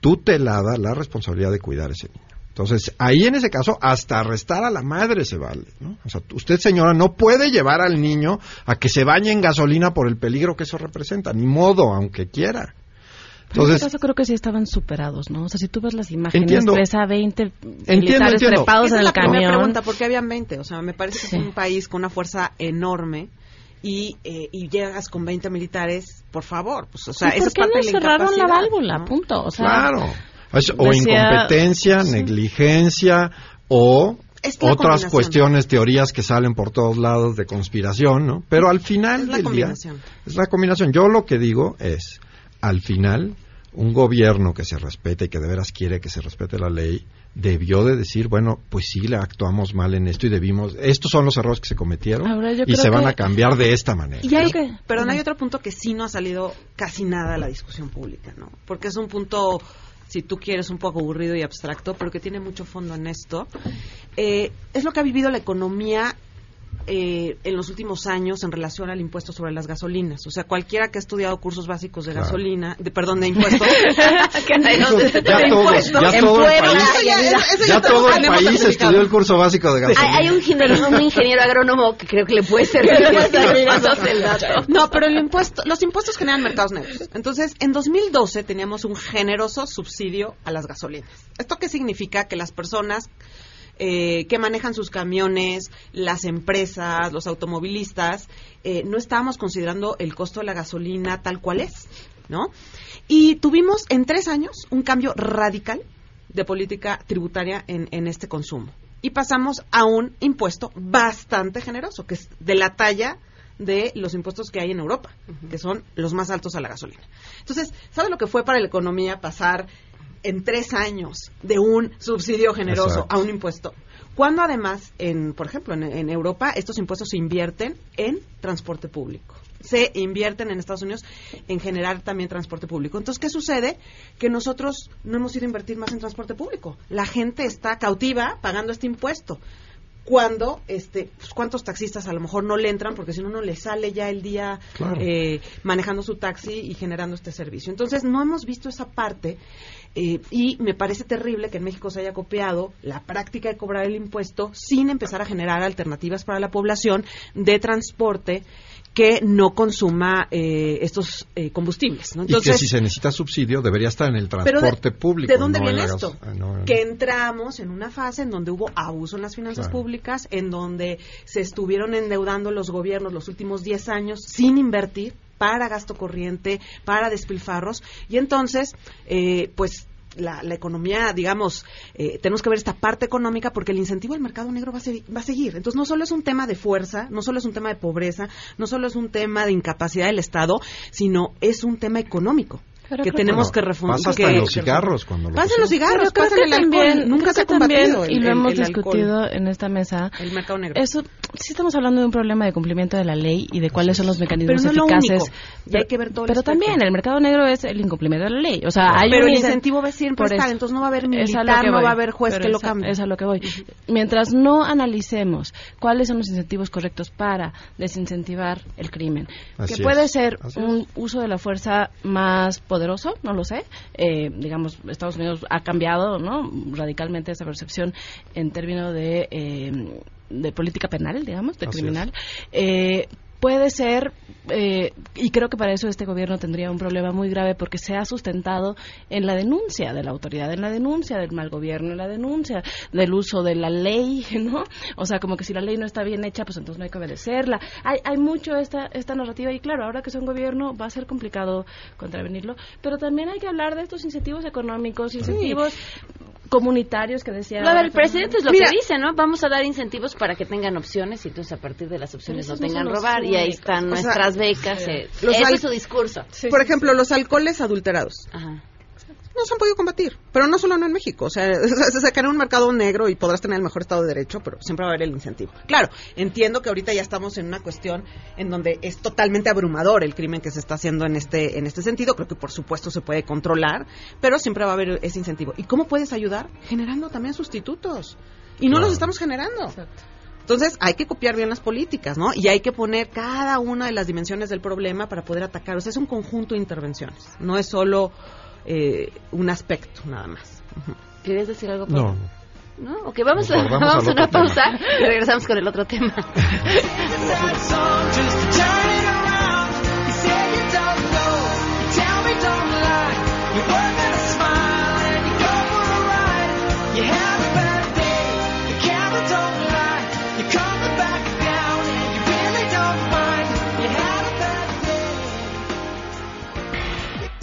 tutelada la responsabilidad de cuidar a ese niño. Entonces, ahí en ese caso, hasta arrestar a la madre se vale. ¿no? O sea, usted, señora, no puede llevar al niño a que se bañe en gasolina por el peligro que eso representa, ni modo, aunque quiera. Entonces, en este caso creo que sí estaban superados, ¿no? O sea, si tú ves las imágenes, entiendo, ves a 20 militares trepados en el camión. Me pregunta, ¿por qué habían 20? O sea, me parece que es un país con una fuerza enorme y, eh, y llegas con 20 militares, por favor. Pues, o sea, ¿Y ¿Por qué no cerraron la válvula? Punto. O sea, claro. O incompetencia, negligencia o otras cuestiones, teorías que salen por todos lados de conspiración, ¿no? Pero al final del día es la combinación. Yo lo que digo es, al final un gobierno que se respete y que de veras quiere que se respete la ley debió de decir, bueno, pues sí, le actuamos mal en esto y debimos, estos son los errores que se cometieron y se van a cambiar de esta manera. Y hay, pero no hay otro punto que sí no ha salido casi nada a la discusión pública, ¿no? Porque es un punto, si tú quieres, un poco aburrido y abstracto, pero que tiene mucho fondo en esto. Eh, es lo que ha vivido la economía eh, en los últimos años en relación al impuesto sobre las gasolinas. O sea, cualquiera que ha estudiado cursos básicos de gasolina, de, perdón, de impuestos. ya, todo, el país, estudió el curso básico de gasolina. Hay, un, ingeniero, un ingeniero agrónomo que creo que le puede servir. no, pero el impuesto, los impuestos generan mercados negros. Entonces, en 2012 teníamos un generoso subsidio a las gasolinas. ¿Esto qué significa? Que las personas eh, que manejan sus camiones, las empresas, los automovilistas, eh, no estábamos considerando el costo de la gasolina tal cual es, ¿no? Y tuvimos en tres años un cambio radical de política tributaria en, este consumo. Y pasamos a un impuesto bastante generoso, que es de la talla de los impuestos que hay en Europa, que son los más altos a la gasolina. Entonces, ¿sabe lo que fue para la economía pasar en tres años de un subsidio generoso a un impuesto. Cuando además, en, por ejemplo, en, Europa, estos impuestos se invierten en transporte público. Se invierten en Estados Unidos en generar también transporte público. Entonces, ¿qué sucede? Que nosotros no hemos ido a invertir más en transporte público. La gente está cautiva pagando este impuesto cuando este pues, cuántos taxistas a lo mejor no le entran porque si no no le sale ya el día eh, manejando su taxi y generando este servicio. Entonces no hemos visto esa parte eh, y me parece terrible que en México se haya copiado la práctica de cobrar el impuesto sin empezar a generar alternativas para la población de transporte que no consuma eh, estos eh, combustibles. y que si se necesita subsidio debería estar en el transporte público. ¿De dónde viene esto? Ah, que entramos en una fase en donde hubo abuso en las finanzas públicas, en donde se estuvieron endeudando los gobiernos los últimos 10 años sin invertir para gasto corriente, para despilfarros, y entonces, eh, pues la, economía, digamos, eh, tenemos que ver esta parte económica porque el incentivo al mercado negro va a, va a, seguir. Entonces, no solo es un tema de fuerza, no solo es un tema de pobreza, no solo es un tema de incapacidad del Estado, sino es un tema económico que tenemos que refundar. Pasa los cigarros. Cuando lo pasan los cigarros, pasan el alcohol. Nunca se ha combatido y lo hemos discutido en esta mesa. El mercado negro. Eso, sí estamos hablando de un problema de cumplimiento de la ley y de cuáles son los mecanismos Pero no es lo eficaces. único. Y hay que ver todo el Pero también el mercado negro es el incumplimiento de la ley. O sea, hay Pero un el incen- incentivo va a siempre por estar, eso. entonces no va a haber a lo militar, no va a haber juez Pero que lo cambie. Es a lo que voy. Mientras no analicemos cuáles son los incentivos correctos para desincentivar el crimen, Así que puede ser un uso de la fuerza más poderoso, no lo sé. Eh, digamos, Estados Unidos ha cambiado ¿no? radicalmente esa percepción en términos de, eh, de política penal, digamos, de Así criminal. Eh, puede ser, eh, y creo que para eso este gobierno tendría un problema muy grave porque se ha sustentado en la denuncia de la autoridad, en la denuncia del mal gobierno, en la denuncia del uso de la ley, ¿no? O sea, como que si la ley no está bien hecha, pues entonces no hay que obedecerla. Hay, hay mucho esta, esta narrativa y claro, ahora que es un gobierno va a ser complicado contravenirlo, pero también hay que hablar de estos incentivos económicos, incentivos comunitarios que decía... Lo del presidente es lo Mira, que dice, ¿no? Vamos a dar incentivos para que tengan opciones y entonces a partir de las opciones no tengan robar y ahí están O sea, nuestras becas. eh, los ese al- es su discurso. Por ejemplo, los alcoholes adulterados. No se han podido combatir, pero no solo no en México. O sea, se sacan un mercado negro y podrás tener el mejor Estado de Derecho, pero siempre va a haber el incentivo. Claro, entiendo que ahorita ya estamos en una cuestión en donde es totalmente abrumador el crimen que se está haciendo en este, en este sentido. Creo que por supuesto se puede controlar, pero siempre va a haber ese incentivo. ¿Y cómo puedes ayudar? Generando también sustitutos. Y no Claro. los estamos generando. Entonces hay que copiar bien las políticas, ¿no? Y hay que poner cada una de las dimensiones del problema para poder atacar. O sea, es un conjunto de intervenciones. No es solo eh, un aspecto nada más. ¿Querías decir algo? No. Pablo? ¿No? Ok, vamos, a, vamos a una tema. pausa y regresamos con el otro tema.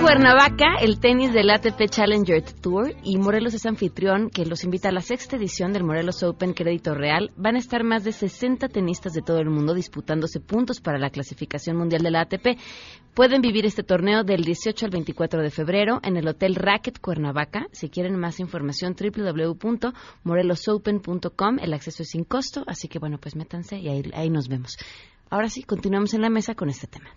Cuernavaca el tenis del ATP Challenger Tour y Morelos es anfitrión que los invita a la sexta edición del Morelos Open Crédito Real. Van a estar más de 60 tenistas de todo el mundo disputándose puntos para la clasificación mundial de la ATP. Pueden vivir este torneo del 18 al 24 de febrero en el Hotel Racket Cuernavaca. Si quieren más información, www.morelosopen.com. El acceso es sin costo, así que bueno, pues métanse y ahí, ahí nos vemos. Ahora sí, continuamos en la mesa con este tema.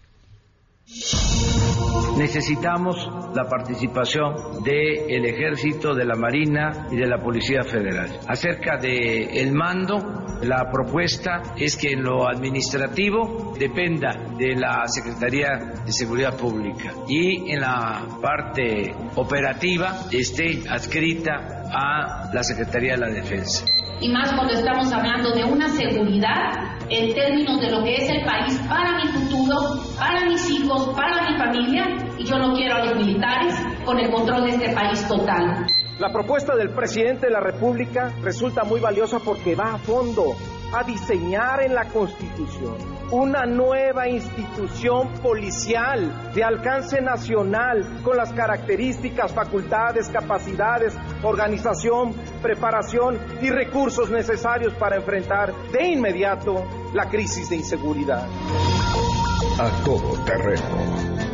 Necesitamos la participación del Ejército, de la Marina y de la Policía Federal. Acerca del el mando, la propuesta es que en lo administrativo dependa de la Secretaría de Seguridad Pública y en la parte operativa esté adscrita a la Secretaría de la Defensa. y más cuando estamos hablando de una seguridad en términos de lo que es el país para mi futuro, para mis hijos, para mi familia, y yo no quiero a los militares con el control de este país total. La propuesta del presidente de la República resulta muy valiosa porque va a fondo a diseñar en la Constitución una nueva institución policial de alcance nacional con las características, facultades, capacidades, organización, preparación y recursos necesarios para enfrentar de inmediato la crisis de inseguridad. A todo terreno.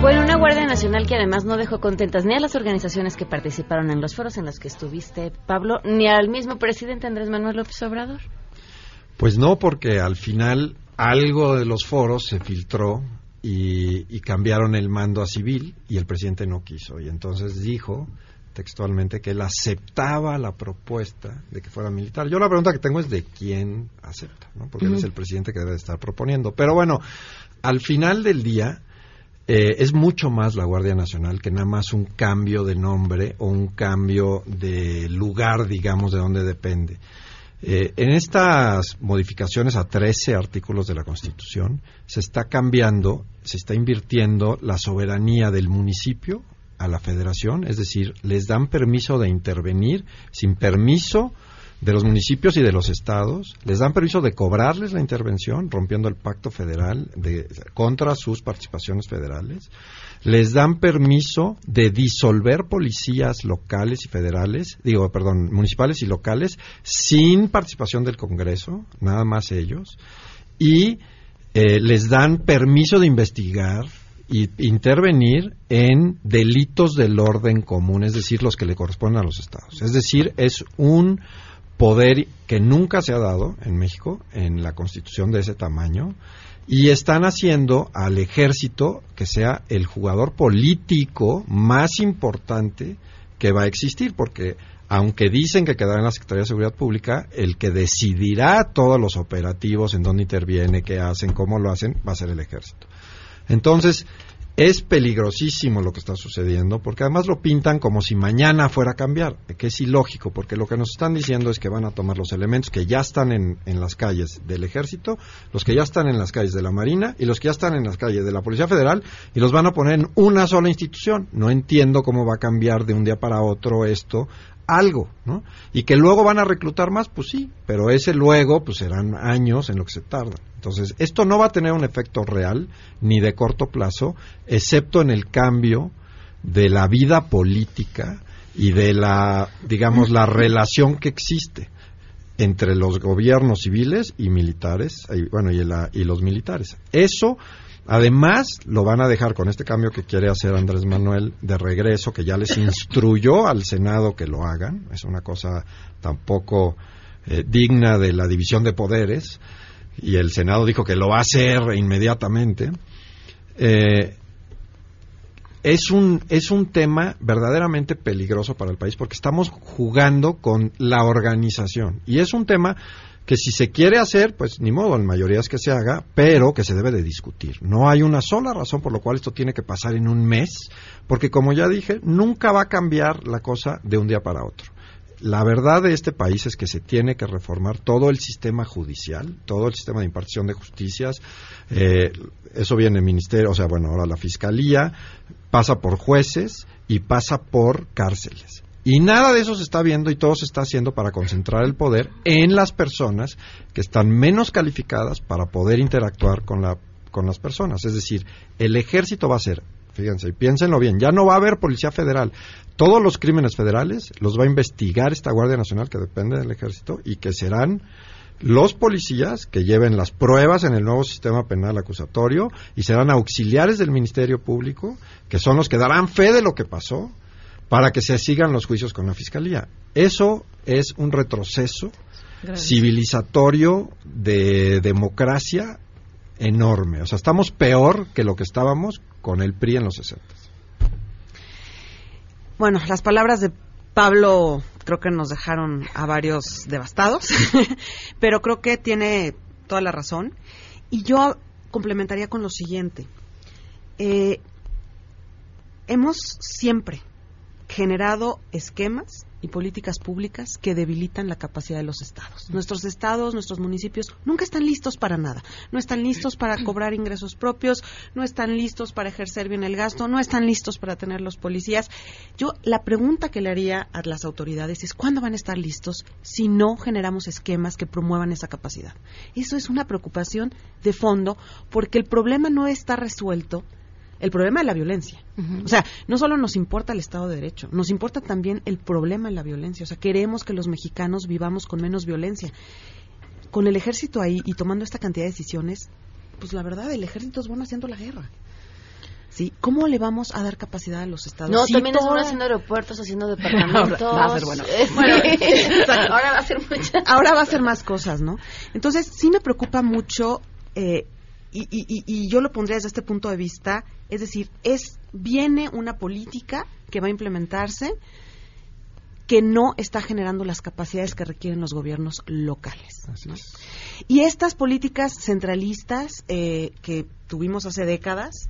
Bueno, una Guardia Nacional que además no dejó contentas ni a las organizaciones que participaron en los foros en los que estuviste, Pablo, ni al mismo presidente Andrés Manuel López Obrador. Pues no, porque al final algo de los foros se filtró y, y cambiaron el mando a civil y el presidente no quiso. Y entonces dijo textualmente que él aceptaba la propuesta de que fuera militar. Yo la pregunta que tengo es de quién acepta, ¿no? porque él es el presidente que debe estar proponiendo. Pero bueno, al final del día eh, es mucho más la Guardia Nacional que nada más un cambio de nombre o un cambio de lugar, digamos, de donde depende. Eh, en estas modificaciones a 13 artículos de la Constitución se está cambiando, se está invirtiendo la soberanía del municipio a la federación, es decir, les dan permiso de intervenir sin permiso de los municipios y de los estados, les dan permiso de cobrarles la intervención, rompiendo el pacto federal de, contra sus participaciones federales, les dan permiso de disolver policías locales y federales, digo, perdón, municipales y locales, sin participación del Congreso, nada más ellos, y eh, les dan permiso de investigar y intervenir en delitos del orden común, es decir, los que le corresponden a los estados. Es decir, es un poder que nunca se ha dado en México en la constitución de ese tamaño y están haciendo al ejército que sea el jugador político más importante que va a existir, porque aunque dicen que quedará en la Secretaría de Seguridad Pública, el que decidirá todos los operativos, en dónde interviene, qué hacen, cómo lo hacen, va a ser el ejército. Entonces, es peligrosísimo lo que está sucediendo, porque además lo pintan como si mañana fuera a cambiar, que es ilógico, porque lo que nos están diciendo es que van a tomar los elementos que ya están en, en, las calles del ejército, los que ya están en las calles de la Marina y los que ya están en las calles de la Policía Federal y los van a poner en una sola institución. No entiendo cómo va a cambiar de un día para otro esto algo, ¿no? Y que luego van a reclutar más, pues sí, pero ese luego, pues serán años en lo que se tarda. Entonces, esto no va a tener un efecto real ni de corto plazo, excepto en el cambio de la vida política y de la, digamos, la relación que existe entre los gobiernos civiles y militares, y, bueno, y, los militares. Eso Además, lo van a dejar con este cambio que quiere hacer Andrés Manuel de regreso, que ya les instruyó al Senado que lo hagan. Es una cosa tampoco eh, digna de la división de poderes. Y el Senado dijo que lo va a hacer inmediatamente. Eh, es un, es un tema verdaderamente peligroso para el país porque estamos jugando con la organización. Y es un tema que si se quiere hacer, pues ni modo, en mayoría es que se haga, pero que se debe de discutir. No hay una sola razón por la cual esto tiene que pasar en un mes, porque como ya dije, nunca va a cambiar la cosa de un día para otro. La verdad de este país es que se tiene que reformar todo el sistema judicial, todo el sistema de impartición de justicias. Eh, eso viene el ministerio, o sea, bueno, ahora la fiscalía, pasa por jueces y pasa por cárceles. Y nada de eso se está viendo y todo se está haciendo para concentrar el poder en las personas que están menos calificadas para poder interactuar con, la, con las personas. Es decir, el ejército va a ser, fíjense, piénsenlo bien, ya no va a haber policía federal. Todos los crímenes federales los va a investigar esta Guardia Nacional que depende del ejército y que serán los policías que lleven las pruebas en el nuevo sistema penal acusatorio y serán auxiliares del Ministerio Público, que son los que darán fe de lo que pasó para que se sigan los juicios con la Fiscalía. Eso es un retroceso civilizatorio de democracia enorme. O sea, estamos peor que lo que estábamos con el PRI en los 60. Bueno, las palabras de Pablo creo que nos dejaron a varios devastados, pero creo que tiene toda la razón. Y yo complementaría con lo siguiente. Eh, hemos siempre generado esquemas y políticas públicas que debilitan la capacidad de los estados. Nuestros estados, nuestros municipios nunca están listos para nada. No están listos para cobrar ingresos propios, no están listos para ejercer bien el gasto, no están listos para tener los policías. Yo la pregunta que le haría a las autoridades es ¿cuándo van a estar listos si no generamos esquemas que promuevan esa capacidad? Eso es una preocupación de fondo porque el problema no está resuelto el problema de la violencia. O sea, no solo nos importa el Estado de Derecho, nos importa también el problema de la violencia. O sea, queremos que los mexicanos vivamos con menos violencia. Con el ejército ahí y tomando esta cantidad de decisiones, pues la verdad, el ejército es bueno haciendo la guerra. ¿Sí? ¿Cómo le vamos a dar capacidad a los estados? No, también es bueno haciendo aeropuertos, haciendo departamentos. ahora va a ser bueno. ahora va a ser muchas. Ahora va a ser más cosas, ¿no? Entonces, sí me preocupa mucho eh, y, y, y, yo lo pondría desde este punto de vista, es decir, es viene una política que va a implementarse que no está generando las capacidades que requieren los gobiernos locales. Y estas políticas centralistas eh, que tuvimos hace décadas,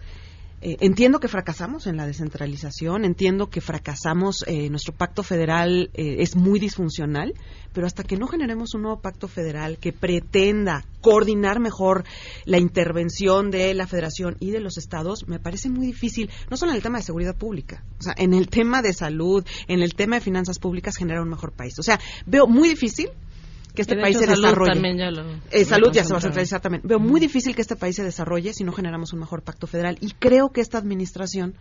Eh, entiendo que fracasamos en la descentralización, entiendo que fracasamos, eh, nuestro pacto federal eh, es muy disfuncional, pero hasta que no generemos un nuevo pacto federal que pretenda coordinar mejor la intervención de la federación y de los estados, me parece muy difícil, no solo en el tema de seguridad pública, o sea, en el tema de salud, en el tema de finanzas públicas, generar un mejor país. O sea, veo muy difícil que este país hecho, se salud desarrolle. también ya lo- Eh, salud ya se va a centralizar también. Veo muy difícil que este país se desarrolle si no generamos un mejor pacto federal. Y creo que esta administración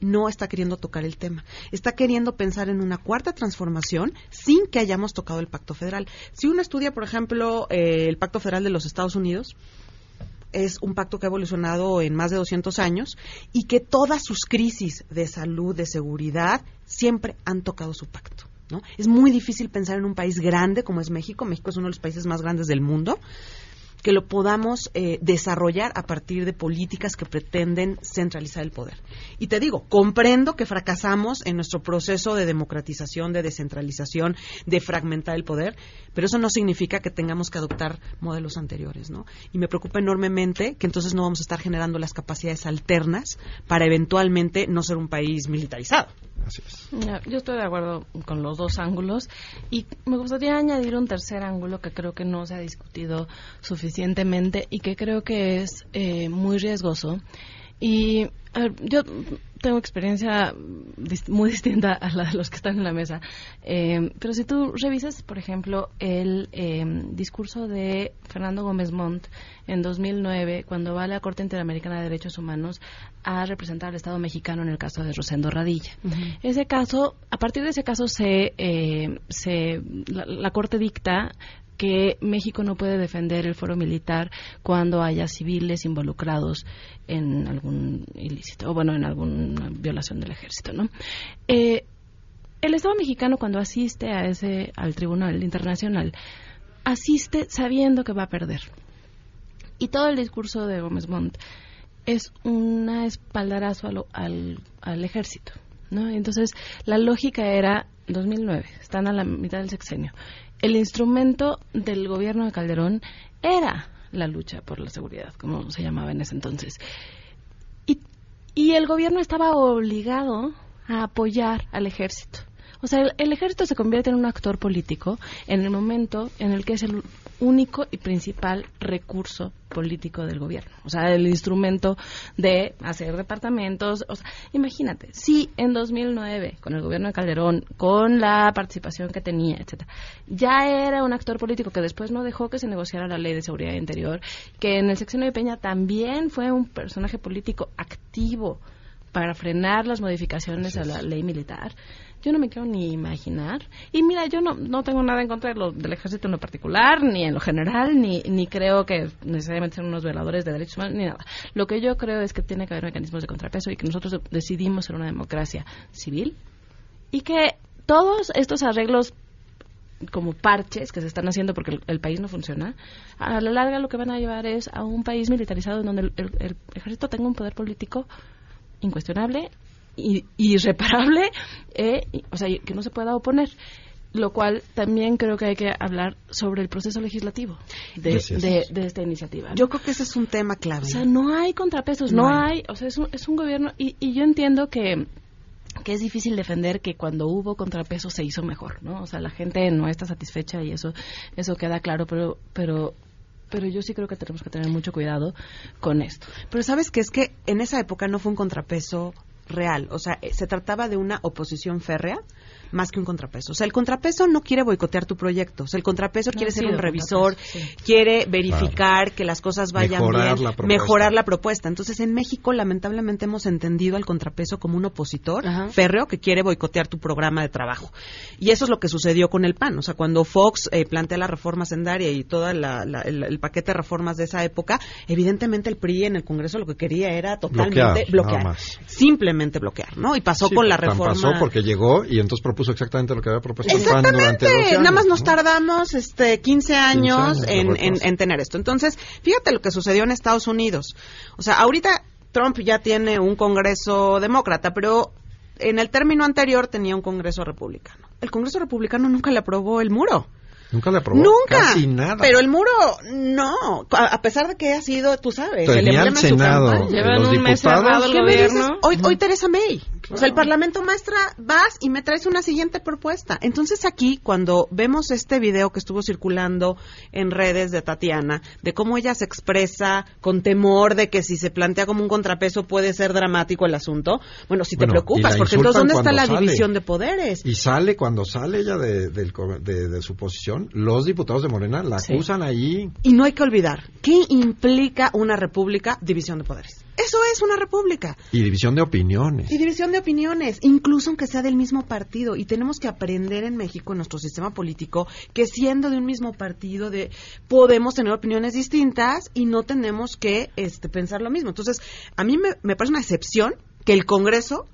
no está queriendo tocar el tema. Está queriendo pensar en una cuarta transformación sin que hayamos tocado el pacto federal. Si uno estudia, por ejemplo, eh, el pacto federal de los Estados Unidos, es un pacto que ha evolucionado en más de 200 años y que todas sus crisis de salud, de seguridad, siempre han tocado su pacto. ¿No? Es muy difícil pensar en un país grande como es México. México es uno de los países más grandes del mundo que lo podamos eh, desarrollar a partir de políticas que pretenden centralizar el poder. Y te digo, comprendo que fracasamos en nuestro proceso de democratización, de descentralización, de fragmentar el poder, pero eso no significa que tengamos que adoptar modelos anteriores, ¿no? Y me preocupa enormemente que entonces no vamos a estar generando las capacidades alternas para eventualmente no ser un país militarizado. Yo estoy de acuerdo con los dos ángulos y me gustaría añadir un tercer ángulo que creo que no se ha discutido suficientemente y que creo que es eh, muy riesgoso. Y ver, yo tengo experiencia muy distinta a la de los que están en la mesa, Eh, pero si tú revisas, por ejemplo, el eh, discurso de Fernando Gómez Montt en 2009, cuando va a la Corte Interamericana de Derechos Humanos a representar al Estado mexicano en el caso de Rosendo Radilla. Ese caso, a partir de ese caso se, eh, se la, la Corte dicta que México no puede defender el foro militar cuando haya civiles involucrados en algún ilícito o bueno en alguna violación del ejército, ¿no? Eh, el Estado mexicano cuando asiste a ese al Tribunal Internacional asiste sabiendo que va a perder y todo el discurso de Gómez Montt es una espaldarazo a lo- al, al ejército, ¿no? Entonces, la lógica era 2009, están a la mitad del sexenio. El instrumento del gobierno de Calderón era la lucha por la seguridad, como se llamaba en ese entonces. Y, y el gobierno estaba obligado a apoyar al ejército. O sea, el, el ejército se convierte en un actor político en el momento en el que es el único y principal recurso político del gobierno. O sea, el instrumento de hacer departamentos. O sea, imagínate, si en 2009, con el gobierno de Calderón, con la participación que tenía, etcétera, ya era un actor político que después no dejó que se negociara la ley de seguridad interior, que en el sexenio de Peña también fue un personaje político activo para frenar las modificaciones a la ley militar. Yo no me quiero ni imaginar. Y mira, yo no, no tengo nada en contra de lo, del ejército en lo particular, ni en lo general, ni, ni creo que necesariamente sean unos violadores de derechos humanos, ni nada. Lo que yo creo es que tiene que haber mecanismos de contrapeso y que nosotros de- decidimos ser una democracia civil y que todos estos arreglos como parches que se están haciendo porque el, país no funciona, a la larga lo que van a llevar es a un país militarizado en donde el, ejército tenga un poder político incuestionable irreparable, eh, y- o sea, y que no se pueda oponer. Lo cual también creo que hay que hablar sobre el proceso legislativo de, esta iniciativa. Yo creo que ese es un tema clave. O sea, no hay contrapesos, no, No hay. hay. o sea, es un, es un gobierno y, y yo entiendo que que es difícil defender que cuando hubo contrapesos se hizo mejor, ¿no? O sea, la gente no está satisfecha y eso eso queda claro, pero pero pero yo sí creo que tenemos que tener mucho cuidado con esto. Pero sabes que es que en esa época no fue un contrapeso real, o sea, eh, se trataba de una oposición férrea más que un contrapeso. O sea, el contrapeso no quiere boicotear tu proyecto, o sea, el contrapeso No quiere ser un revisor, sí. quiere verificar que las cosas vayan Mejorar bien, la mejorar la propuesta. Entonces, en México, lamentablemente, hemos entendido al contrapeso como un opositor férreo que quiere boicotear tu programa de trabajo. Y eso es lo que sucedió con el PAN. O sea, cuando Fox eh, plantea la reforma sendaria y todo el, el paquete de reformas de esa época, evidentemente el PRI en el Congreso lo que quería era totalmente Bloquear. Simplemente bloquear, ¿no? Y pasó Sí, con la reforma. pasó porque llegó y entonces propuso exactamente lo que había propuesto el PAN durante 12 Exactamente, años. nada más nos ¿no? tardamos este 15 años, en, en tener esto. Entonces, fíjate lo que sucedió en Estados Unidos. O sea, ahorita Trump ya tiene un Congreso demócrata, pero en el término anterior tenía un Congreso republicano. El Congreso republicano nunca le aprobó el muro. Nunca le aprobó. Nunca. Casi nada. Pero el muro, no. A, a pesar de que ha sido, tú sabes, Tenía el el emblema en su Senado, campaña. Llevan los un mes diputados. cerrado el gobierno. Hoy, hoy Teresa May. O sea, el Parlamento maestra, vas y me traes una siguiente propuesta. Entonces aquí, cuando vemos este video que estuvo circulando en redes de Tatiana, de cómo ella se expresa con temor de que si se plantea como un contrapeso puede ser dramático el asunto, bueno, si te Bueno, preocupas, la porque entonces ¿dónde está la sale. división de poderes? Y sale, cuando sale ella de, de- de su posición, los diputados de Morena la Sí. acusan ahí. Y no hay que olvidar, ¿qué implica una república? División de poderes. Eso es una república. Y división de opiniones. Y división de opiniones, incluso aunque sea del mismo partido. Y tenemos que aprender en México, en nuestro sistema político, que siendo de un mismo partido, de, podemos tener opiniones distintas y no tenemos que este, pensar lo mismo. Entonces, a mí me, me parece una excepción que el Congreso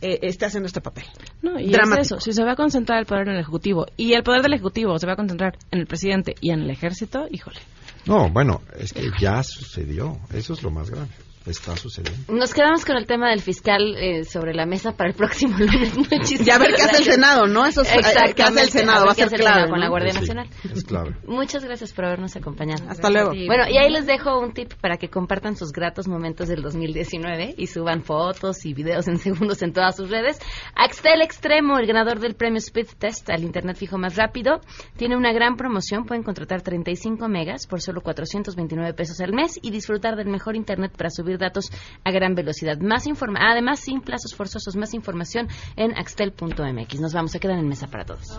eh, esté haciendo este papel. No, y Dramático. es eso, si se va a concentrar el poder en el Ejecutivo y el poder del Ejecutivo se va a concentrar en el presidente y en el ejército, híjole. No, bueno, es que ya sucedió. Eso es lo más grave. Está sucediendo. Nos quedamos con el tema del fiscal eh, sobre la mesa para el próximo lunes. Muchísimas Ya a ver qué hace el. Senado, ¿no? Eso es- eh, qué hace el Senado, ver va a ser clave, con ¿no? la Guardia Sí, Nacional. Es clave. Muchas gracias por habernos acompañado. Hasta luego. Bueno, y ahí les dejo un tip para que compartan sus gratos momentos del 2019 y suban fotos y videos en segundos en todas sus redes. Axtel Extremo, el ganador del premio Speed Test al Internet fijo más rápido, tiene una gran promoción. Pueden contratar 35 megas por solo 429 pesos al mes y disfrutar del mejor Internet para subir datos a gran velocidad. Más informa además, sin plazos forzosos, más información en axtel.mx. Nos vamos, se quedan en mesa para todos.